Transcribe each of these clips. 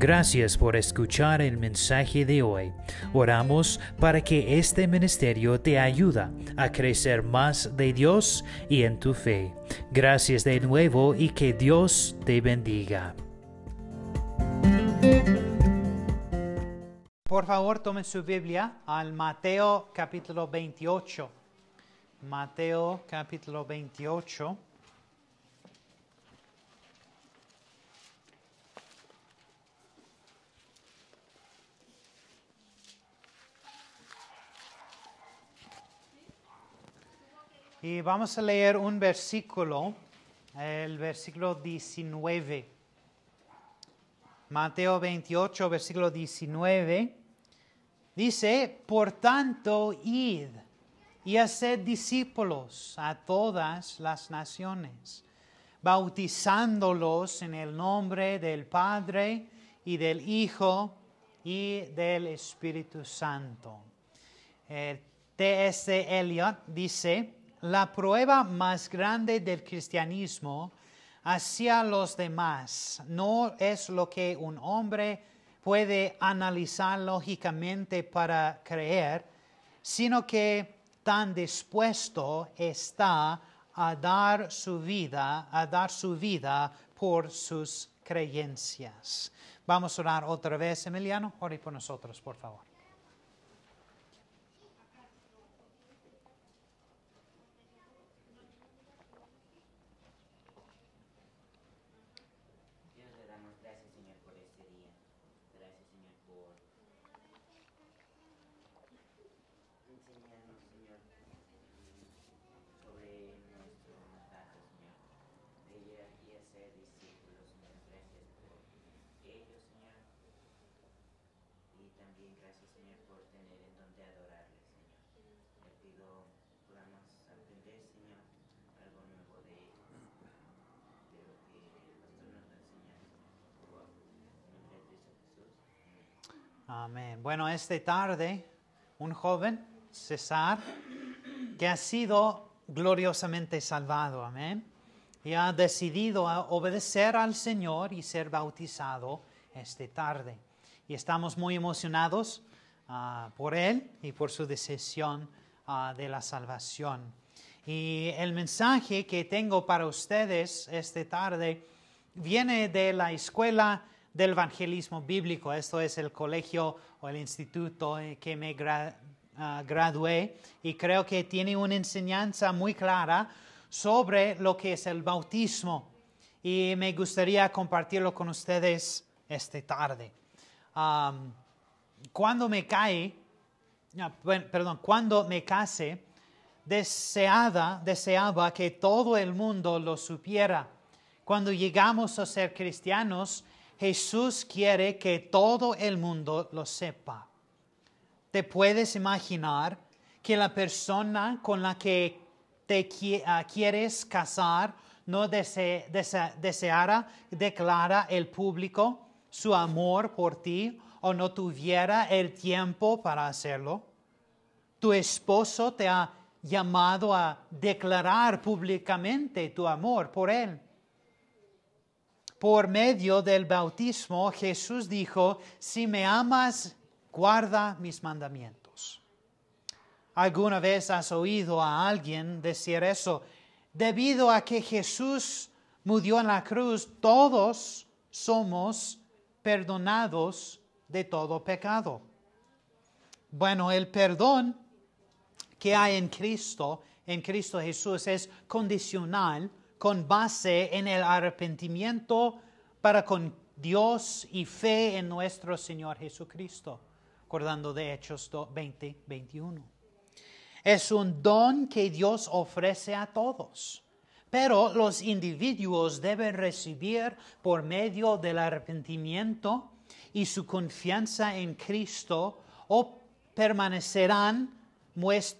Gracias por escuchar el mensaje de hoy. Oramos para que este ministerio te ayude a crecer más de Dios y en tu fe. Gracias de nuevo y que Dios te bendiga. Por favor, tomen su Biblia al Mateo capítulo 28. Mateo capítulo 28. Y vamos a leer un versículo, el versículo 19. Mateo 28, versículo 19. Dice, por tanto, id y haced discípulos a todas las naciones, bautizándolos en el nombre del Padre y del Hijo y del Espíritu Santo. T.S. Eliot dice, la prueba más grande del cristianismo hacia los demás no es lo que un hombre puede analizar lógicamente para creer, sino que tan dispuesto está a dar su vida, a dar su vida por sus creencias. Vamos a orar otra vez, Emiliano. Ore por nosotros, por favor. Dios le damos gracias, Señor, por este día. Gracias, Señor, por enseñarnos, Señor, sobre nuestro mandato, Señor, de ir y hacer discípulos, Señor. Gracias por ellos, Señor. Gracias, Señor, por tener en donde adorarle, Señor. Le pido podamos aprender, Señor, algo nuevo de de lo que el pastor nos va a enseñar, Señor. En nombre de Jesús. Amén. Bueno, esta tarde, un joven, César, que ha sido gloriosamente salvado, amén, y ha decidido obedecer al Señor y ser bautizado esta tarde. Y estamos muy emocionados ah, por él y por su decisión ah, de la salvación. Y el mensaje que tengo para ustedes esta tarde viene de la escuela del evangelismo bíblico. Esto es el colegio o el instituto que me gra- ah, gradué y creo que tiene una enseñanza muy clara sobre lo que es el bautismo y me gustaría compartirlo con ustedes esta tarde. Cuando me cae, bueno, perdón, cuando me case, deseada, deseaba que todo el mundo lo supiera. Cuando llegamos a ser cristianos, Jesús quiere que todo el mundo lo sepa. ¿Te puedes imaginar que la persona con la que te ah, quieres casar no dese- dese- deseara declarar el público su amor por ti o no tuviera el tiempo para hacerlo? Tu esposo te ha llamado a declarar públicamente tu amor por él. Por medio del bautismo, Jesús dijo, si me amas, guarda mis mandamientos. ¿Alguna vez has oído a alguien decir eso? Debido a que Jesús murió en la cruz, todos somos perdonados de todo pecado. Bueno, el perdón que hay en Cristo, en Cristo Jesús, es condicional con base en el arrepentimiento para con Dios y fe en nuestro Señor Jesucristo, acordando de Hechos 20, 21. Es un don que Dios ofrece a todos, pero los individuos deben recibir por medio del arrepentimiento y su confianza en Cristo o permanecerán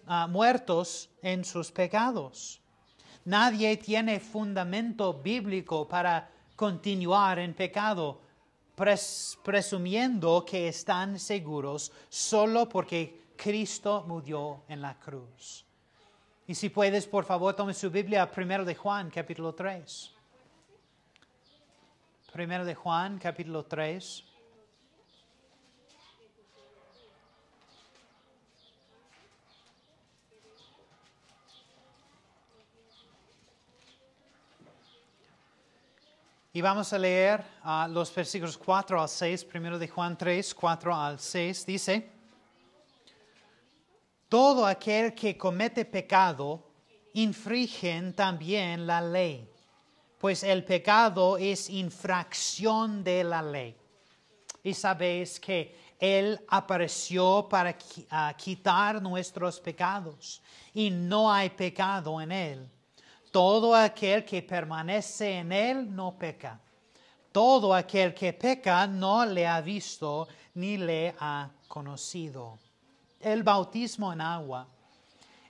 ah, muertos en sus pecados. Nadie tiene fundamento bíblico para continuar en pecado, pres- presumiendo que están seguros solo porque Cristo murió en la cruz. Y si puedes, por favor, tome su Biblia a 1 de Juan, capítulo 3. 1 de Juan, capítulo 3. Y vamos a leer uh, los versículos 4 al 6, primero de Juan 3, 4 al 6, dice, todo aquel que comete pecado infringen también la ley, pues el pecado es infracción de la ley. Y sabéis que Él apareció para ah, quitar nuestros pecados y no hay pecado en Él. Todo aquel que permanece en Él no peca. Todo aquel que peca no le ha visto ni le ha conocido. El bautismo en agua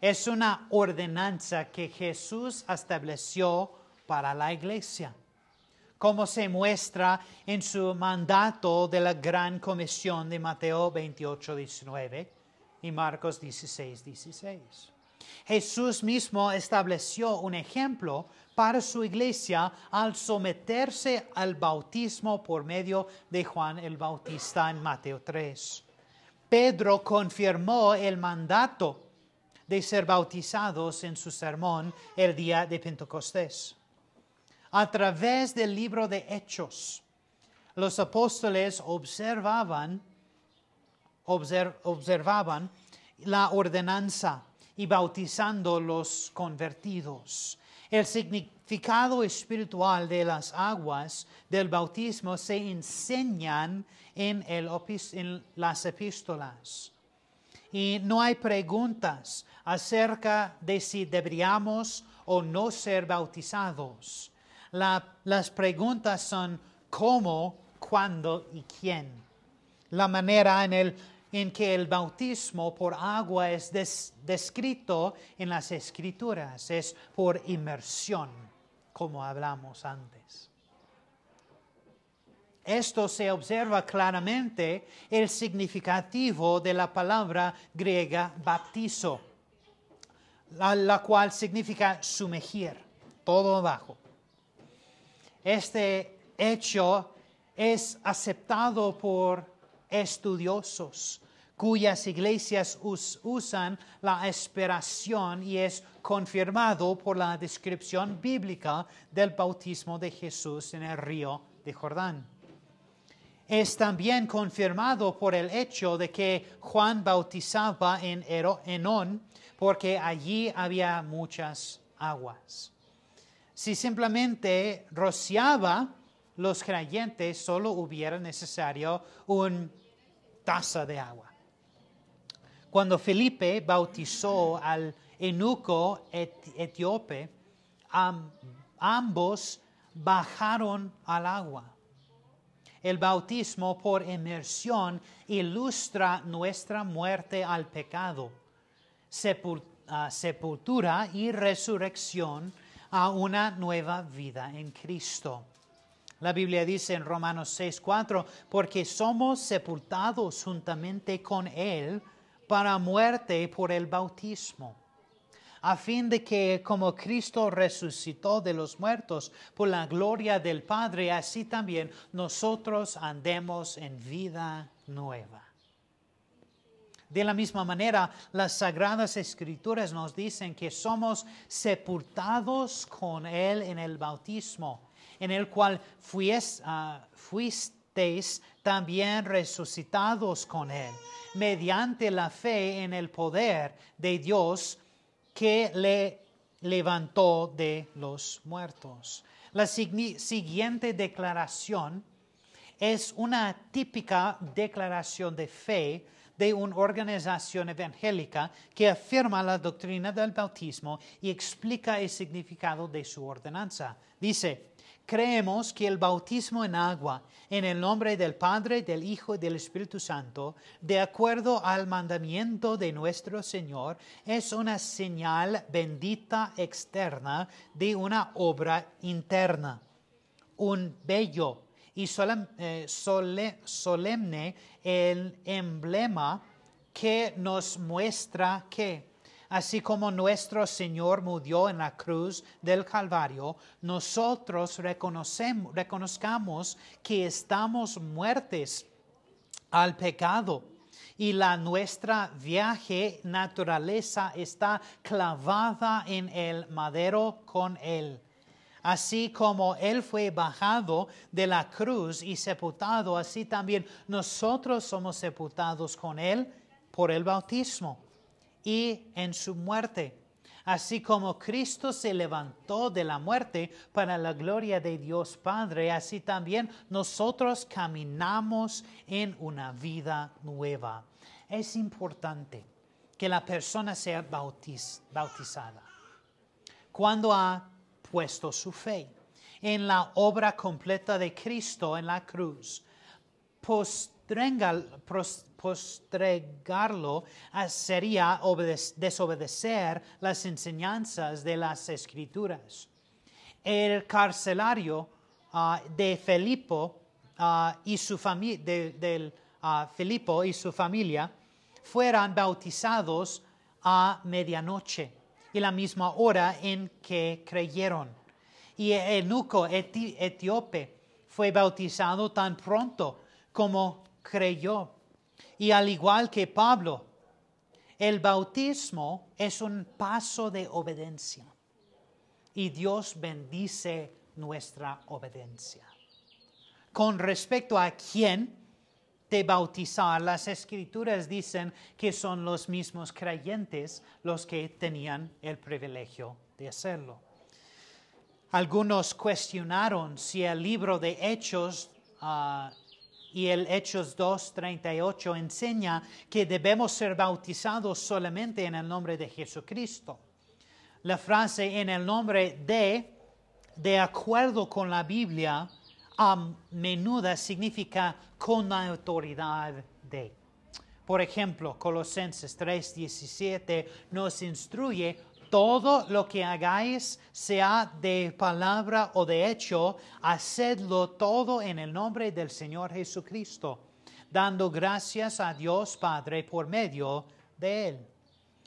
es una ordenanza que Jesús estableció para la iglesia, como se muestra en su mandato de la gran comisión de Mateo 28, 19 y Marcos 16, 16. Jesús mismo estableció un ejemplo para su iglesia al someterse al bautismo por medio de Juan el Bautista en Mateo 3. Pedro confirmó el mandato de ser bautizados en su sermón el día de Pentecostés. A través del libro de Hechos, los apóstoles observaban, obser- observaban la ordenanza y bautizando los convertidos. El significado espiritual de las aguas del bautismo se enseñan en, las epístolas. Y no hay preguntas acerca de si deberíamos o no ser bautizados. La- las preguntas son cómo, cuándo y quién. La manera en, el- en que el bautismo por agua es des- descrito en las escrituras es por inmersión, como hablamos antes. Esto se observa claramente el significativo de la palabra griega baptizo, la, la cual significa sumergir, todo abajo. Este hecho es aceptado por estudiosos cuyas iglesias us- usan la esperación y es confirmado por la descripción bíblica del bautismo de Jesús en el río de Jordán es también confirmado por el hecho de que Juan bautizaba en Enón porque allí había muchas aguas. Si simplemente rociaba los creyentes, solo hubiera necesario una de agua. Cuando Felipe bautizó al eunuco et- etíope, am- ambos bajaron al agua. El bautismo por inmersión ilustra nuestra muerte al pecado, ah, sepultura y resurrección a una nueva vida en Cristo. La Biblia dice en Romanos 6:4, porque somos sepultados juntamente con Él para muerte por el bautismo a fin de que como Cristo resucitó de los muertos por la gloria del Padre, así también nosotros andemos en vida nueva. De la misma manera, las sagradas escrituras nos dicen que somos sepultados con Él en el bautismo, en el cual ah, fuisteis también resucitados con Él, mediante la fe en el poder de Dios que le levantó de los muertos. La siguiente declaración es una típica declaración de fe de una organización evangélica que afirma la doctrina del bautismo y explica el significado de su ordenanza. Dice, creemos que el bautismo en agua, en el nombre del Padre, del Hijo y del Espíritu Santo, de acuerdo al mandamiento de nuestro Señor, es una señal bendita externa de una obra interna. Un bello y eh, sole- solemne el emblema que nos muestra que, así como nuestro Señor murió en la cruz del Calvario, nosotros reconozcamos que estamos muertes al pecado y la nuestra viaje naturaleza está clavada en el madero con él. Así como Él fue bajado de la cruz y sepultado, así también nosotros somos sepultados con Él por el bautismo y en su muerte. Así como Cristo se levantó de la muerte para la gloria de Dios Padre, así también nosotros caminamos en una vida nueva. Es importante que la persona sea bautiz- bautizada cuando ha puesto su fe en la obra completa de Cristo en la cruz. Postregarlo ah, sería obede- desobedecer las enseñanzas de las escrituras. El carcelario ah, de Filipo ah, y su familia ah, Filipo y su familia fueran bautizados a medianoche y la misma hora en que creyeron. Y el eunuco eti- etíope fue bautizado tan pronto como creyó. Y al igual que Pablo, el bautismo es un paso de obediencia. Y Dios bendice nuestra obediencia. Con respecto a quién de bautizar, las escrituras dicen que son los mismos creyentes los que tenían el privilegio de hacerlo. Algunos cuestionaron si el libro de Hechos ah, y el Hechos 2.38 enseña que debemos ser bautizados solamente en el nombre de Jesucristo. La frase en el nombre de, de acuerdo con la Biblia, a menudo significa con la autoridad de. Por ejemplo, Colosenses 3:17 nos instruye, todo lo que hagáis, sea de palabra o de hecho, hacedlo todo en el nombre del Señor Jesucristo, dando gracias a Dios Padre por medio de Él.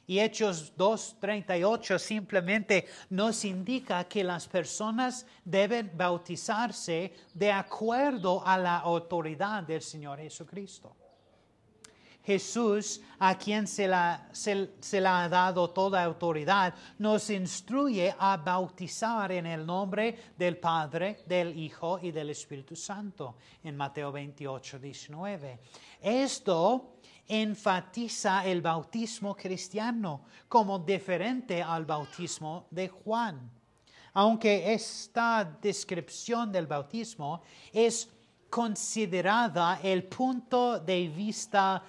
Y Hechos 2.38 simplemente nos indica que las personas deben bautizarse de acuerdo a la autoridad del Señor Jesucristo. Jesús, a quien se, la, se, ha dado toda autoridad, nos instruye a bautizar en el nombre del Padre, del Hijo y del Espíritu Santo, en Mateo 28, 19. Esto enfatiza el bautismo cristiano como diferente al bautismo de Juan. Aunque esta descripción del bautismo es considerada el punto de vista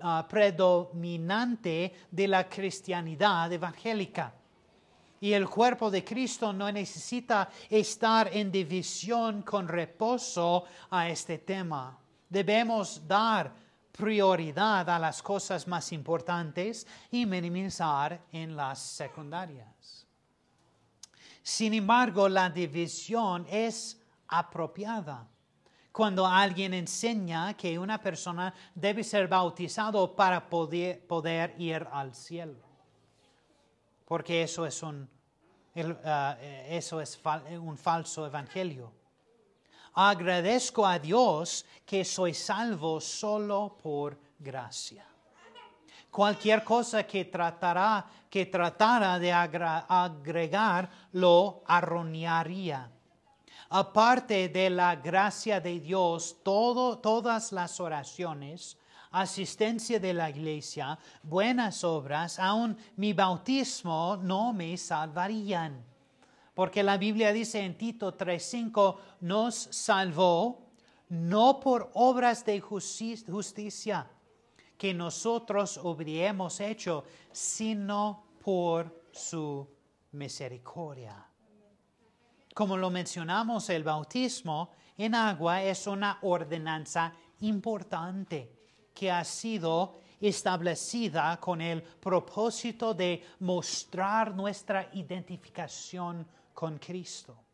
ah, predominante de la cristianidad evangélica. Y el cuerpo de Cristo no necesita estar en división con reposo a este tema. Debemos dar prioridad a las cosas más importantes y minimizar en las secundarias. Sin embargo, la división es apropiada. Cuando alguien enseña que una persona debe ser bautizado para poder, poder ir al cielo. Porque eso es un, ah, eh, eso es fal- un falso evangelio. Agradezco a Dios que soy salvo solo por gracia. Cualquier cosa que tratará, que tratara de agregar lo arruinaría. Aparte de la gracia de Dios, todo, todas las oraciones, asistencia de la iglesia, buenas obras, aun mi bautismo no me salvarían. Porque la Biblia dice en Tito 3:5, nos salvó no por obras de justi- justicia que nosotros hubiéramos hecho, sino por su misericordia. Como lo mencionamos, el bautismo en agua es una ordenanza importante que ha sido establecida con el propósito de mostrar nuestra identificación con Cristo.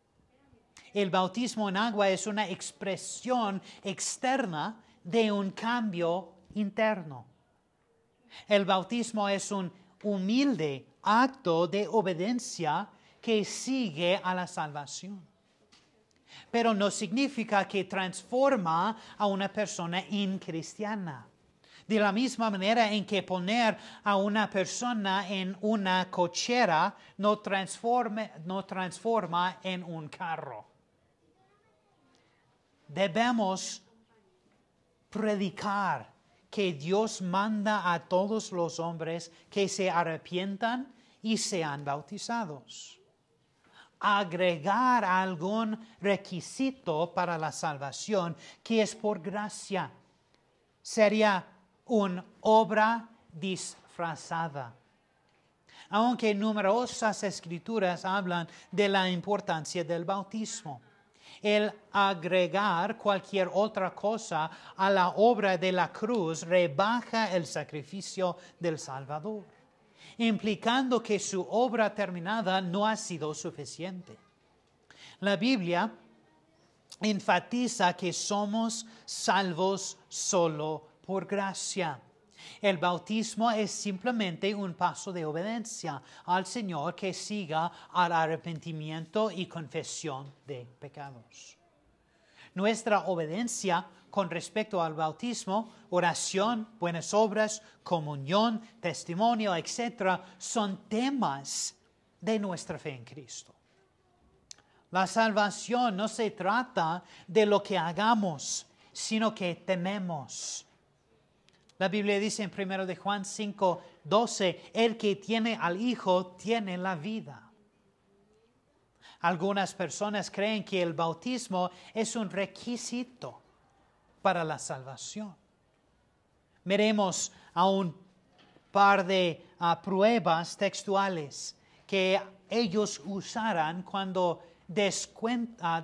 El bautismo en agua es una expresión externa de un cambio interno. El bautismo es un humilde acto de obediencia que sigue a la salvación. Pero no significa que transforma a una persona incristiana. De la misma manera en que poner a una persona en una cochera no, transforme- no transforma en un carro. Debemos predicar que Dios manda a todos los hombres que se arrepientan y sean bautizados. Agregar algún requisito para la salvación que es por gracia sería una obra disfrazada. Aunque numerosas escrituras hablan de la importancia del bautismo el agregar cualquier otra cosa a la obra de la cruz rebaja el sacrificio del Salvador, implicando que su obra terminada no ha sido suficiente. La Biblia enfatiza que somos salvos solo por gracia. El bautismo es simplemente un paso de obediencia al Señor que siga al arrepentimiento y confesión de pecados. Nuestra obediencia con respecto al bautismo, oración, buenas obras, comunión, testimonio, etc., son temas de nuestra fe en Cristo. La salvación no se trata de lo que hagamos, sino que tememos. La Biblia dice en 1 de Juan 5, 12, el que tiene al Hijo tiene la vida. Algunas personas creen que el bautismo es un requisito para la salvación. Miremos a un par de ah, pruebas textuales que ellos usarán cuando descuen- ah,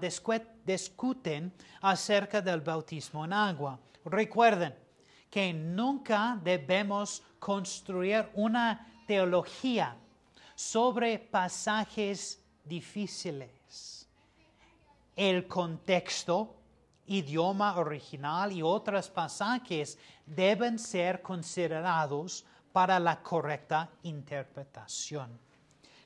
discuten acerca del bautismo en agua. Recuerden que nunca debemos construir una teología sobre pasajes difíciles. El contexto, idioma original y otros pasajes deben ser considerados para la correcta interpretación.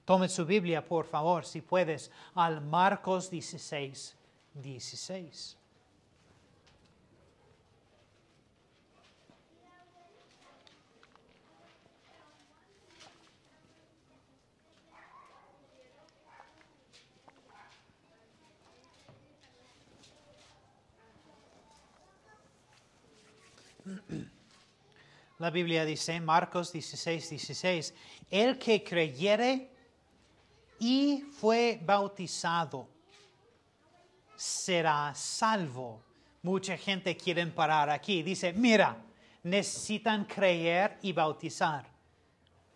Tome su Biblia, por favor, si puedes, al Marcos 16, 16. La Biblia dice, Marcos 16, 16, el que creyere y fue bautizado será salvo. Mucha gente quiere parar aquí. Dice, mira, necesitan creer y bautizar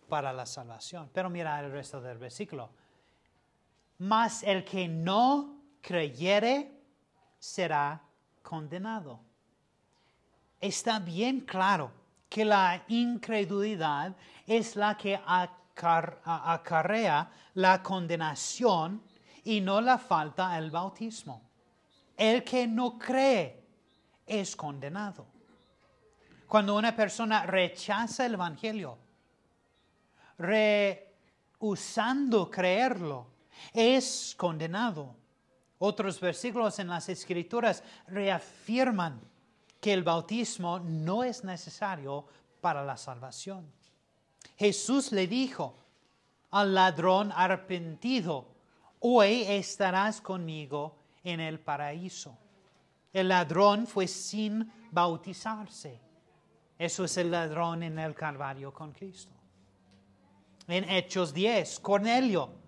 para la salvación. Pero mira el resto del versículo. Mas el que no creyere será condenado. Está bien claro que la incredulidad es la que acarrea la condenación y no la falta el bautismo. El que no cree es condenado. Cuando una persona rechaza el Evangelio, rehusando creerlo, es condenado. Otros versículos en las Escrituras reafirman que el bautismo no es necesario para la salvación. Jesús le dijo al ladrón arrepentido, hoy estarás conmigo en el paraíso. El ladrón fue sin bautizarse. Eso es el ladrón en el Calvario con Cristo. En Hechos 10, Cornelio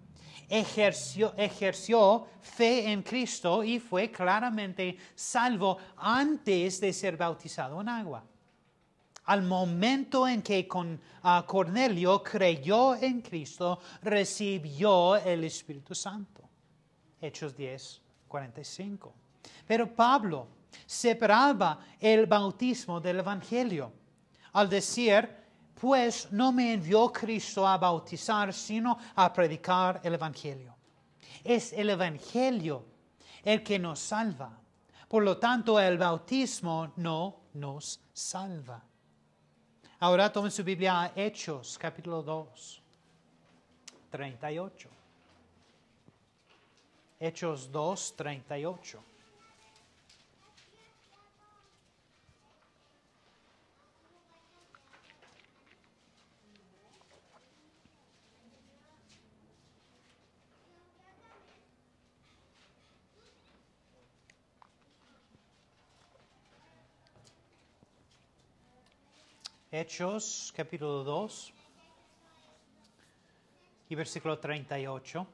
ejerció, ejerció fe en Cristo y fue claramente salvo antes de ser bautizado en agua. Al momento en que con, ah, Cornelio creyó en Cristo, recibió el Espíritu Santo. Hechos 10, 45. Pero Pablo separaba el bautismo del Evangelio al decir, pues no me envió Cristo a bautizar, sino a predicar el Evangelio. Es el Evangelio el que nos salva. Por lo tanto, el bautismo no nos salva. Ahora tomen su Biblia a Hechos, capítulo 2, 38. Hechos 2, 38. Hechos capítulo 2 y versículo 38.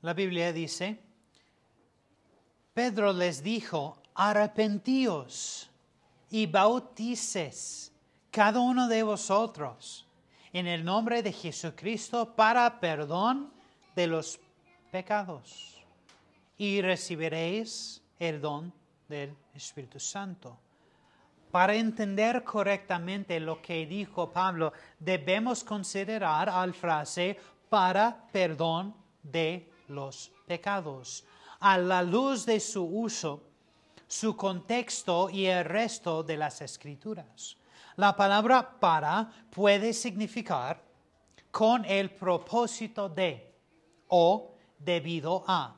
La Biblia dice, Pedro les dijo, arrepentíos y bautices cada uno de vosotros en el nombre de Jesucristo para perdón de los pecados y recibiréis el don del Espíritu Santo. Para entender correctamente lo que dijo Pablo, debemos considerar al frase para perdón de los pecados. A la luz de su uso, su contexto y el resto de las escrituras. La palabra para puede significar con el propósito de o debido a.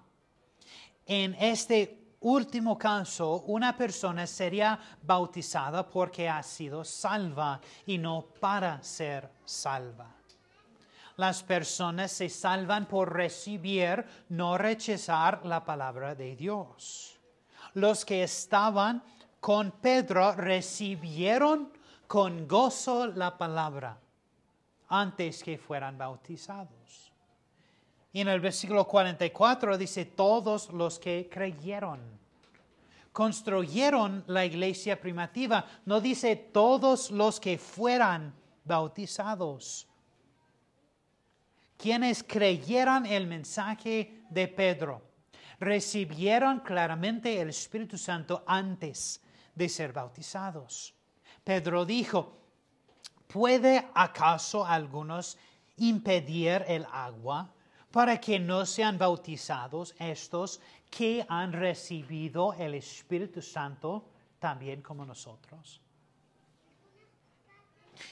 En este último caso, una persona sería bautizada porque ha sido salva y no para ser salva. Las personas se salvan por recibir, no rechazar la palabra de Dios. Los que estaban con Pedro recibieron con gozo la palabra antes que fueran bautizados. Y en el versículo 44 dice, todos los que creyeron, construyeron la iglesia primitiva. No dice todos los que fueran bautizados. Quienes creyeran el mensaje de Pedro, recibieron claramente el Espíritu Santo antes de ser bautizados. Pedro dijo, ¿puede acaso algunos impedir el agua para que no sean bautizados estos que han recibido el Espíritu Santo también como nosotros?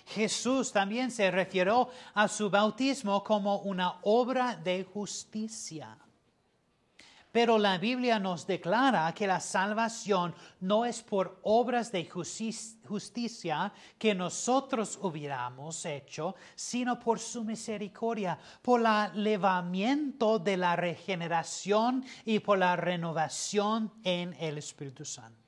Jesús también se refirió a su bautismo como una obra de justicia. Pero la Biblia nos declara que la salvación no es por obras de justicia que nosotros hubiéramos hecho, sino por su misericordia, por el levamiento de la regeneración y por la renovación en el Espíritu Santo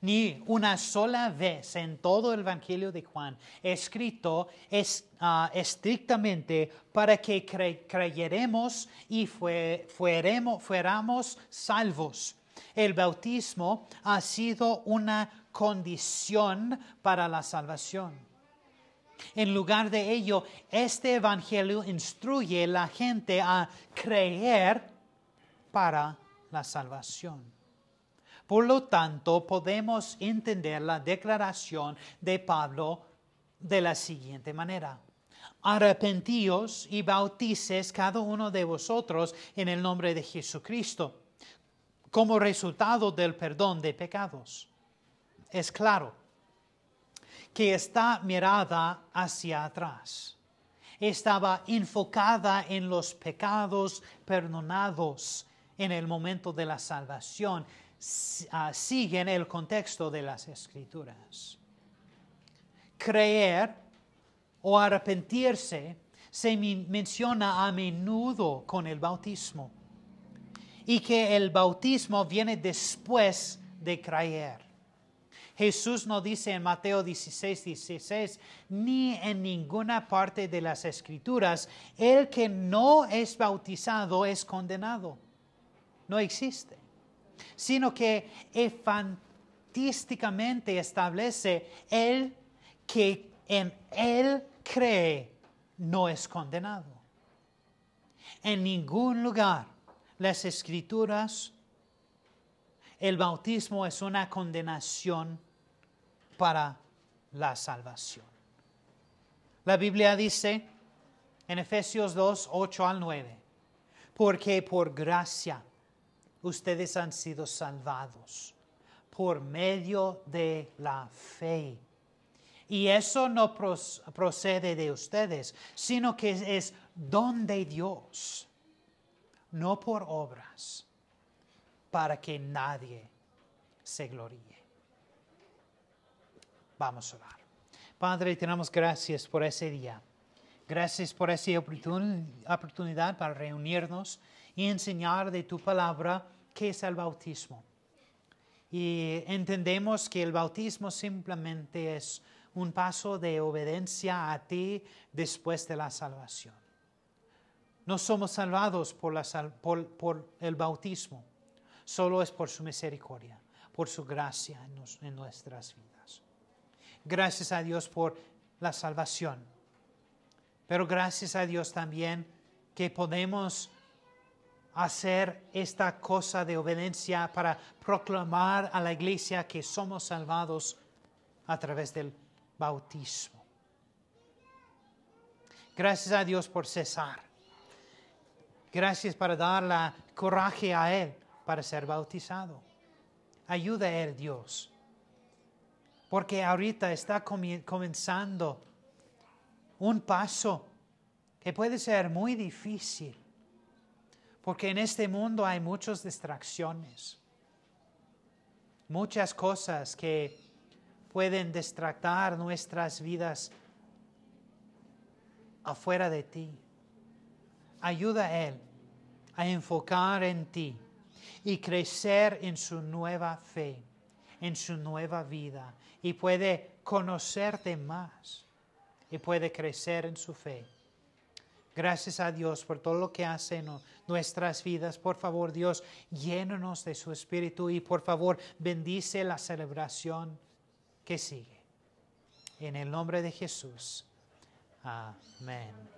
ni una sola vez en todo el Evangelio de Juan escrito es, ah, estrictamente para que creyeremos y fuéramos salvos. El bautismo ha sido una condición para la salvación. En lugar de ello, este Evangelio instruye a la gente a creer para la salvación. Por lo tanto, podemos entender la declaración de Pablo de la siguiente manera. Arrepentíos y bautices cada uno de vosotros en el nombre de Jesucristo, como resultado del perdón de pecados. Es claro que esta mirada hacia atrás estaba enfocada en los pecados perdonados en el momento de la salvación Ah, siguen el contexto de las escrituras. Creer o arrepentirse se menciona a menudo con el bautismo y que el bautismo viene después de creer. Jesús no dice en Mateo 16, 16, ni en ninguna parte de las escrituras, el que no es bautizado es condenado. No existe sino que infantísticamente establece el que en él cree no es condenado. En ningún lugar las escrituras, el bautismo es una condenación para la salvación. La Biblia dice en Efesios 2, 8 al 9, porque por gracia ustedes han sido salvados por medio de la fe. Y eso no procede de ustedes, sino que es don de Dios, no por obras, para que nadie se gloríe. Vamos a orar. Padre, tenemos gracias por ese día. Gracias por esa oportunidad para reunirnos y enseñar de tu palabra qué es el bautismo. Y entendemos que el bautismo simplemente es un paso de obediencia a ti después de la salvación. No somos salvados por, la por, el bautismo, solo es por su misericordia, por su gracia en nuestras vidas. Gracias a Dios por la salvación, pero gracias a Dios también que podemos hacer esta cosa de obediencia para proclamar a la iglesia que somos salvados a través del bautismo. Gracias a Dios por cesar. Gracias para dar la coraje a Él para ser bautizado. Ayuda a Él, Dios. Porque ahorita está comenzando un paso que puede ser muy difícil porque en este mundo hay muchas distracciones, muchas cosas que pueden distractar nuestras vidas afuera de ti. Ayuda a Él a enfocar en ti y crecer en su nueva fe, en su nueva vida, y puede conocerte más y puede crecer en su fe. Gracias a Dios por todo lo que hace en nuestras vidas. Por favor, Dios, llénanos de su Espíritu y por favor, bendice la celebración que sigue. En el nombre de Jesús. Amén.